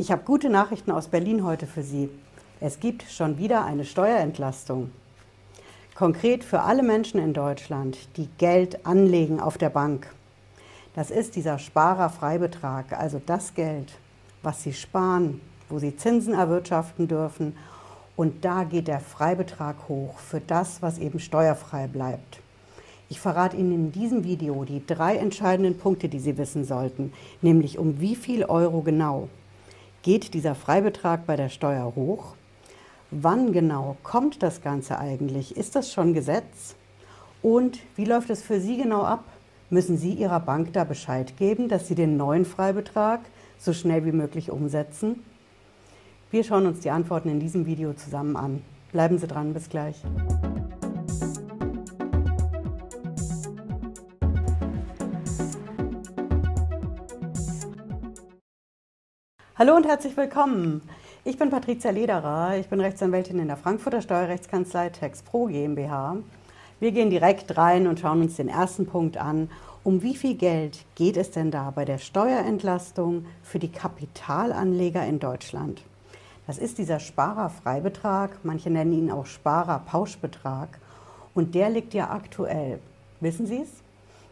Ich habe gute Nachrichten aus Berlin heute für Sie. Es gibt schon wieder eine Steuerentlastung. Konkret für alle Menschen in Deutschland, die Geld anlegen auf der Bank. Das ist dieser Sparerfreibetrag, also das Geld, was Sie sparen, wo Sie Zinsen erwirtschaften dürfen. Und da geht der Freibetrag hoch für das, was eben steuerfrei bleibt. Ich verrate Ihnen in diesem Video die drei entscheidenden Punkte, die Sie wissen sollten, nämlich um wie viel Euro genau Geht dieser Freibetrag bei der Steuer hoch? Wann genau kommt das Ganze eigentlich? Ist das schon Gesetz? Und wie läuft es für Sie genau ab? Müssen Sie Ihrer Bank da Bescheid geben, dass Sie den neuen Freibetrag so schnell wie möglich umsetzen? Wir schauen uns die Antworten in diesem Video zusammen an. Bleiben Sie dran, bis gleich. Hallo und herzlich willkommen. Ich bin Patricia Lederer. Ich bin Rechtsanwältin in der Frankfurter Steuerrechtskanzlei TexPro GmbH. Wir gehen direkt rein und schauen uns den ersten Punkt an. Um wie viel Geld geht es denn da bei der Steuerentlastung für die Kapitalanleger in Deutschland? Das ist dieser Sparerfreibetrag, manche nennen ihn auch Sparerpauschbetrag. Und der liegt ja aktuell, wissen Sie es,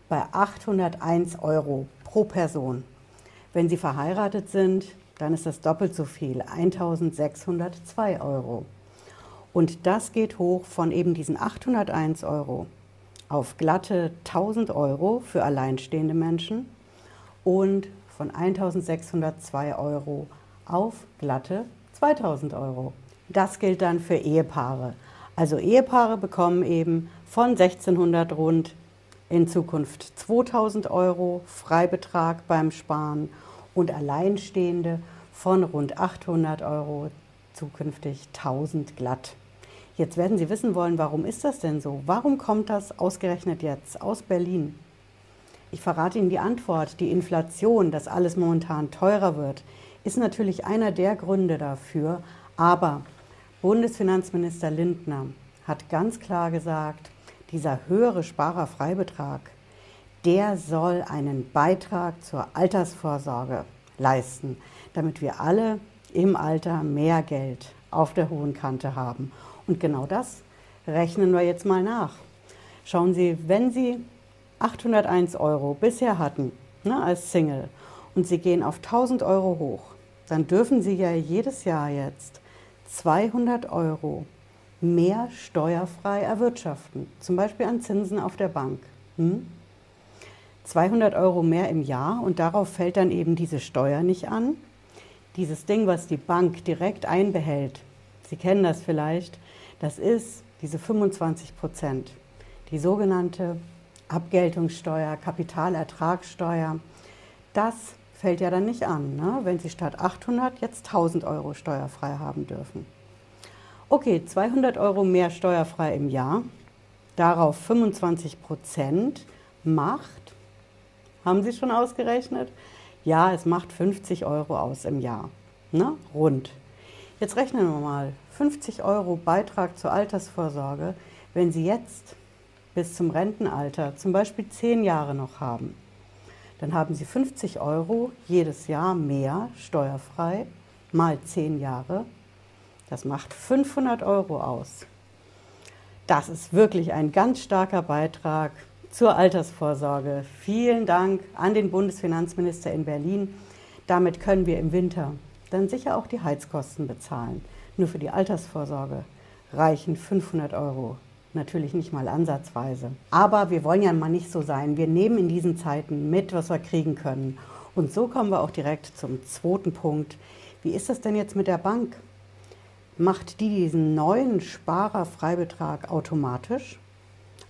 bei 801 Euro pro Person. Wenn Sie verheiratet sind, dann ist das doppelt so viel, 1602 Euro. Und das geht hoch von eben diesen 801 Euro auf glatte 1000 Euro für alleinstehende Menschen und von 1602 Euro auf glatte 2000 Euro. Das gilt dann für Ehepaare. Also Ehepaare bekommen eben von 1600 rund in Zukunft 2000 Euro Freibetrag beim Sparen und Alleinstehende von rund 800 Euro zukünftig 1000 glatt. Jetzt werden Sie wissen wollen, warum ist das denn so? Warum kommt das ausgerechnet jetzt aus Berlin? Ich verrate Ihnen die Antwort. Die Inflation, dass alles momentan teurer wird, ist natürlich einer der Gründe dafür. Aber Bundesfinanzminister Lindner hat ganz klar gesagt, dieser höhere Sparerfreibetrag, der soll einen Beitrag zur Altersvorsorge leisten, damit wir alle im Alter mehr Geld auf der hohen Kante haben. Und genau das rechnen wir jetzt mal nach. Schauen Sie, wenn Sie 801 Euro bisher hatten ne, als Single und Sie gehen auf 1000 Euro hoch, dann dürfen Sie ja jedes Jahr jetzt 200 Euro mehr steuerfrei erwirtschaften, zum Beispiel an Zinsen auf der Bank. Hm? 200 Euro mehr im Jahr und darauf fällt dann eben diese Steuer nicht an. Dieses Ding, was die Bank direkt einbehält, Sie kennen das vielleicht, das ist diese 25 Prozent, die sogenannte Abgeltungssteuer, Kapitalertragssteuer. Das fällt ja dann nicht an, ne? wenn Sie statt 800 jetzt 1000 Euro steuerfrei haben dürfen. Okay, 200 Euro mehr steuerfrei im Jahr, darauf 25 Prozent macht haben Sie schon ausgerechnet? Ja, es macht 50 Euro aus im Jahr. Ne? Rund. Jetzt rechnen wir mal. 50 Euro Beitrag zur Altersvorsorge, wenn Sie jetzt bis zum Rentenalter zum Beispiel 10 Jahre noch haben. Dann haben Sie 50 Euro jedes Jahr mehr steuerfrei mal 10 Jahre. Das macht 500 Euro aus. Das ist wirklich ein ganz starker Beitrag zur Altersvorsorge. Vielen Dank an den Bundesfinanzminister in Berlin. Damit können wir im Winter dann sicher auch die Heizkosten bezahlen. Nur für die Altersvorsorge reichen 500 Euro. Natürlich nicht mal ansatzweise. Aber wir wollen ja mal nicht so sein. Wir nehmen in diesen Zeiten mit, was wir kriegen können. Und so kommen wir auch direkt zum zweiten Punkt. Wie ist das denn jetzt mit der Bank? Macht die diesen neuen Sparerfreibetrag automatisch?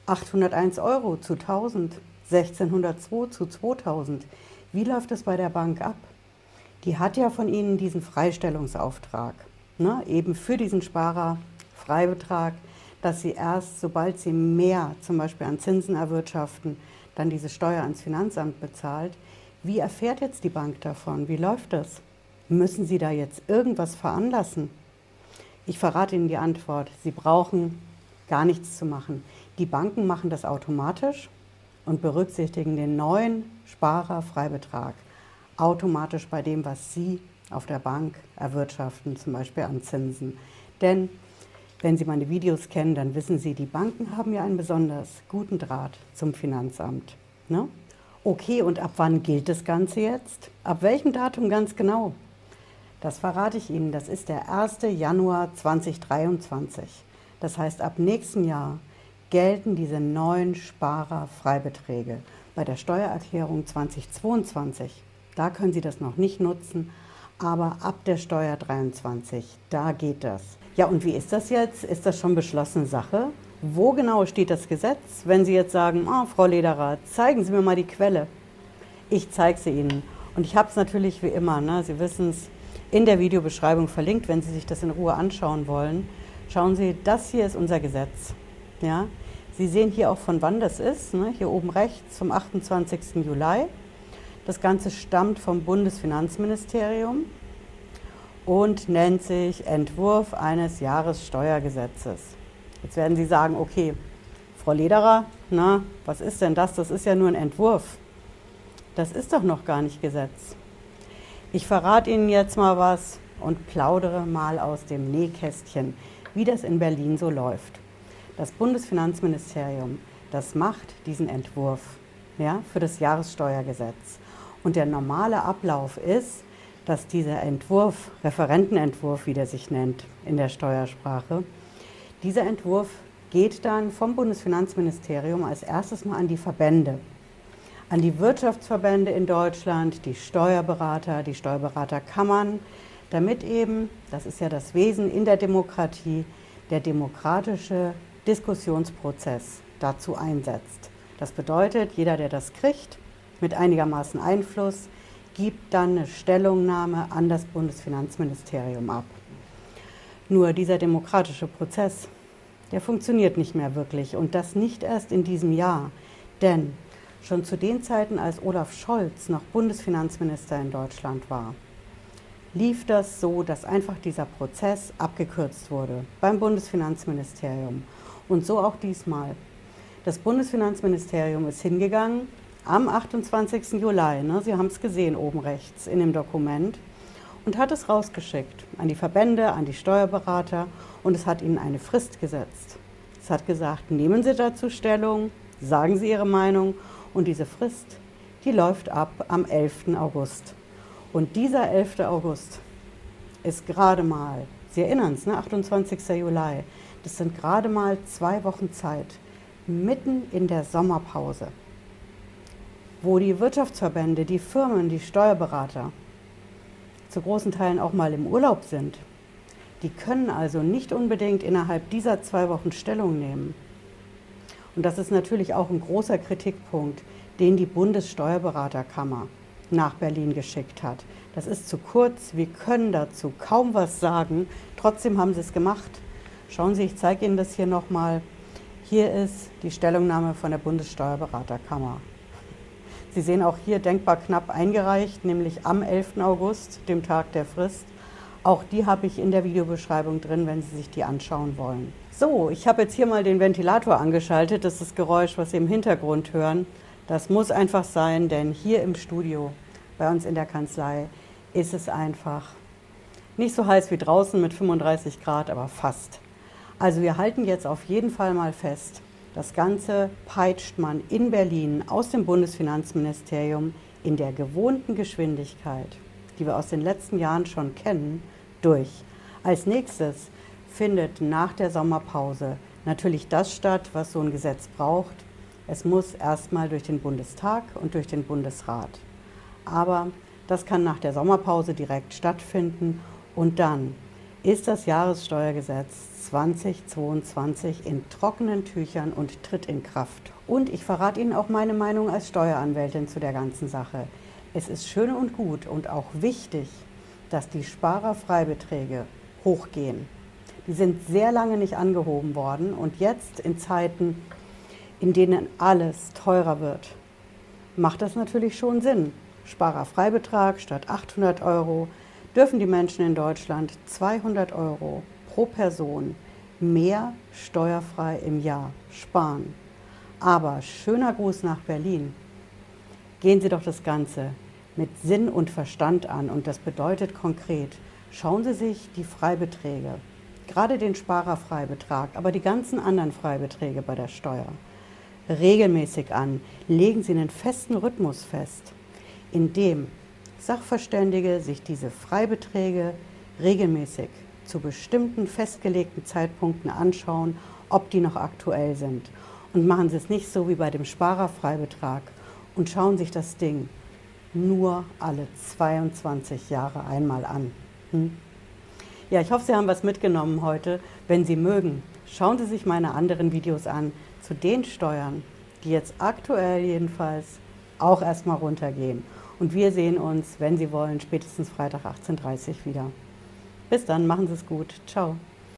801 Euro zu 1000, 1602 zu 2000. Wie läuft es bei der Bank ab? Die hat ja von Ihnen diesen Freistellungsauftrag, ne? eben für diesen Sparerfreibetrag, dass Sie erst, sobald Sie mehr zum Beispiel an Zinsen erwirtschaften, dann diese Steuer ans Finanzamt bezahlt. Wie erfährt jetzt die Bank davon? Wie läuft das? Müssen Sie da jetzt irgendwas veranlassen? Ich verrate Ihnen die Antwort. Sie brauchen gar nichts zu machen. Die Banken machen das automatisch und berücksichtigen den neuen Sparerfreibetrag automatisch bei dem, was Sie auf der Bank erwirtschaften, zum Beispiel an Zinsen. Denn wenn Sie meine Videos kennen, dann wissen Sie, die Banken haben ja einen besonders guten Draht zum Finanzamt. Ne? Okay, und ab wann gilt das Ganze jetzt? Ab welchem Datum ganz genau? Das verrate ich Ihnen. Das ist der 1. Januar 2023. Das heißt, ab nächsten Jahr gelten diese neuen Sparerfreibeträge. Bei der Steuererklärung 2022, da können Sie das noch nicht nutzen, aber ab der Steuer 23, da geht das. Ja, und wie ist das jetzt? Ist das schon beschlossene Sache? Wo genau steht das Gesetz? Wenn Sie jetzt sagen, oh, Frau Lederer, zeigen Sie mir mal die Quelle. Ich zeige sie Ihnen. Und ich habe es natürlich wie immer, ne? Sie wissen es, in der Videobeschreibung verlinkt, wenn Sie sich das in Ruhe anschauen wollen. Schauen Sie, das hier ist unser Gesetz. Ja? Sie sehen hier auch, von wann das ist. Ne? Hier oben rechts vom 28. Juli. Das Ganze stammt vom Bundesfinanzministerium und nennt sich Entwurf eines Jahressteuergesetzes. Jetzt werden Sie sagen, okay, Frau Lederer, na, was ist denn das? Das ist ja nur ein Entwurf. Das ist doch noch gar nicht Gesetz. Ich verrate Ihnen jetzt mal was und plaudere mal aus dem Nähkästchen, wie das in Berlin so läuft. Das Bundesfinanzministerium, das macht diesen Entwurf ja, für das Jahressteuergesetz. Und der normale Ablauf ist, dass dieser Entwurf, Referentenentwurf, wie der sich nennt in der Steuersprache, dieser Entwurf geht dann vom Bundesfinanzministerium als erstes mal an die Verbände, an die Wirtschaftsverbände in Deutschland, die Steuerberater, die Steuerberaterkammern, damit eben, das ist ja das Wesen in der Demokratie, der demokratische Diskussionsprozess dazu einsetzt. Das bedeutet, jeder, der das kriegt, mit einigermaßen Einfluss, gibt dann eine Stellungnahme an das Bundesfinanzministerium ab. Nur dieser demokratische Prozess, der funktioniert nicht mehr wirklich und das nicht erst in diesem Jahr. Denn schon zu den Zeiten, als Olaf Scholz noch Bundesfinanzminister in Deutschland war, lief das so, dass einfach dieser Prozess abgekürzt wurde beim Bundesfinanzministerium. Und so auch diesmal. Das Bundesfinanzministerium ist hingegangen am 28. Juli, ne, Sie haben es gesehen oben rechts in dem Dokument, und hat es rausgeschickt an die Verbände, an die Steuerberater und es hat ihnen eine Frist gesetzt. Es hat gesagt, nehmen Sie dazu Stellung, sagen Sie Ihre Meinung und diese Frist, die läuft ab am 11. August. Und dieser 11. August ist gerade mal, Sie erinnern es, ne, 28. Juli, das sind gerade mal zwei Wochen Zeit, mitten in der Sommerpause wo die Wirtschaftsverbände, die Firmen, die Steuerberater zu großen Teilen auch mal im Urlaub sind. Die können also nicht unbedingt innerhalb dieser zwei Wochen Stellung nehmen. Und das ist natürlich auch ein großer Kritikpunkt, den die Bundessteuerberaterkammer nach Berlin geschickt hat. Das ist zu kurz, wir können dazu kaum was sagen, trotzdem haben sie es gemacht. Schauen Sie, ich zeige Ihnen das hier nochmal. Hier ist die Stellungnahme von der Bundessteuerberaterkammer. Sie sehen auch hier denkbar knapp eingereicht, nämlich am 11. August, dem Tag der Frist. Auch die habe ich in der Videobeschreibung drin, wenn Sie sich die anschauen wollen. So, ich habe jetzt hier mal den Ventilator angeschaltet. Das ist das Geräusch, was Sie im Hintergrund hören. Das muss einfach sein, denn hier im Studio, bei uns in der Kanzlei, ist es einfach nicht so heiß wie draußen mit 35 Grad, aber fast. Also wir halten jetzt auf jeden Fall mal fest, das Ganze peitscht man in Berlin aus dem Bundesfinanzministerium in der gewohnten Geschwindigkeit, die wir aus den letzten Jahren schon kennen, durch. Als nächstes findet nach der Sommerpause natürlich das statt, was so ein Gesetz braucht. Es muss erstmal durch den Bundestag und durch den Bundesrat. Aber das kann nach der Sommerpause direkt stattfinden und dann ist das Jahressteuergesetz 2022 in trockenen Tüchern und tritt in Kraft. Und ich verrate Ihnen auch meine Meinung als Steueranwältin zu der ganzen Sache. Es ist schön und gut und auch wichtig, dass die Sparerfreibeträge hochgehen. Die sind sehr lange nicht angehoben worden und jetzt in Zeiten, in denen alles teurer wird, macht das natürlich schon Sinn. Sparerfreibetrag statt 800 Euro dürfen die Menschen in Deutschland 200 Euro pro Person mehr steuerfrei im Jahr sparen. Aber schöner Gruß nach Berlin. Gehen Sie doch das Ganze mit Sinn und Verstand an. Und das bedeutet konkret, schauen Sie sich die Freibeträge, gerade den Sparerfreibetrag, aber die ganzen anderen Freibeträge bei der Steuer regelmäßig an. Legen Sie einen festen Rhythmus fest, in dem Sachverständige sich diese Freibeträge regelmäßig zu bestimmten festgelegten Zeitpunkten anschauen, ob die noch aktuell sind. Und machen Sie es nicht so wie bei dem Sparerfreibetrag und schauen sich das Ding nur alle 22 Jahre einmal an. Hm? Ja, ich hoffe, Sie haben was mitgenommen heute. Wenn Sie mögen, schauen Sie sich meine anderen Videos an zu den Steuern, die jetzt aktuell jedenfalls auch erstmal runtergehen. Und wir sehen uns, wenn Sie wollen, spätestens Freitag 18.30 Uhr wieder. Bis dann, machen Sie es gut. Ciao.